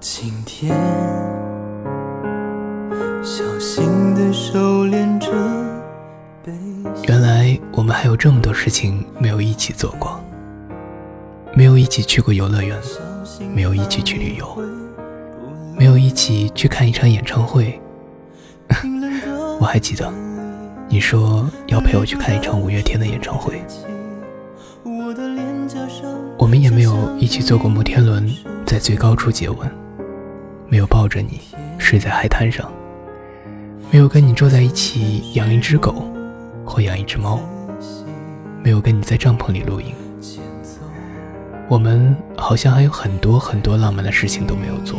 今天，小心地收敛着原来我们还有这么多事情没有一起做过，没有一起去过游乐园，没有一起去旅游，没有一起去看一场演唱会。我还记得，你说要陪我去看一场五月天的演唱会。我们也没有一起坐过摩天轮，在最高处接吻，没有抱着你睡在海滩上，没有跟你坐在一起养一只狗或养一只猫，没有跟你在帐篷里露营。我们好像还有很多很多浪漫的事情都没有做。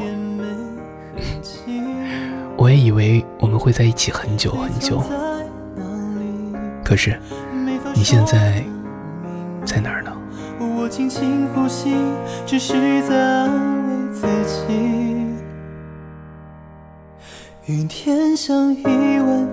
我也以为我们会在一起很久很久，可是你现在在哪儿呢？我轻轻呼吸，只是在安慰自己。雨天像意外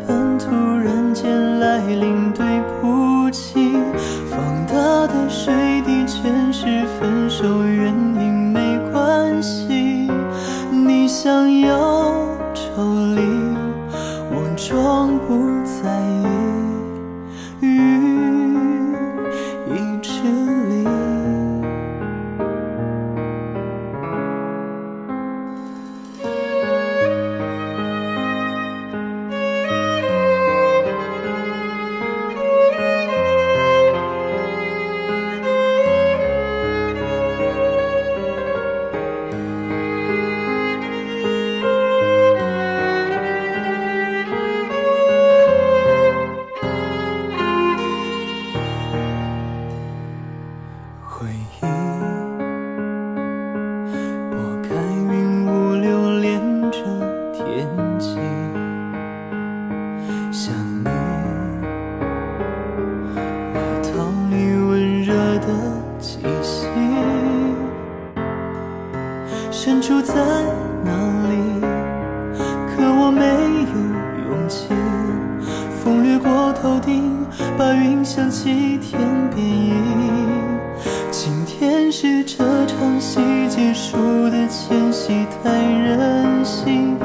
住在哪里？可我没有勇气。风掠过头顶，把云想起天边移。今天是这场戏结束的前夕，太任性。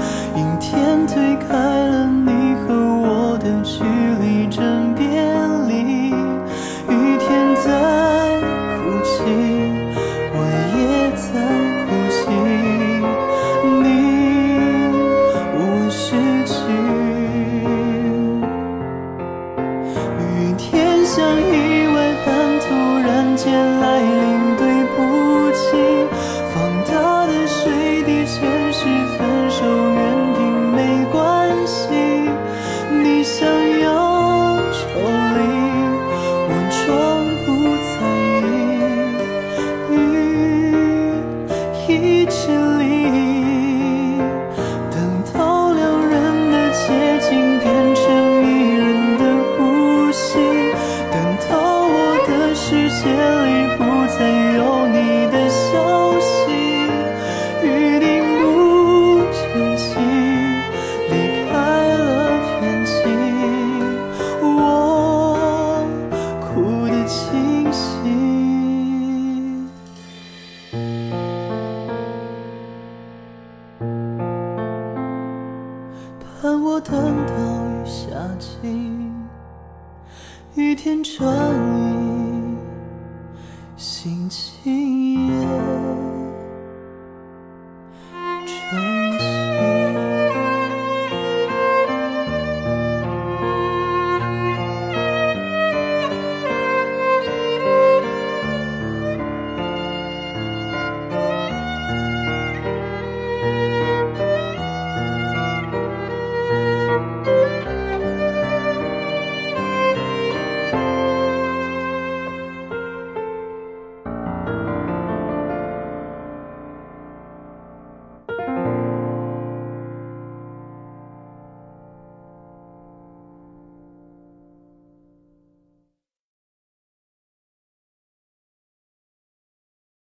我等到雨下尽，雨天转移，心情。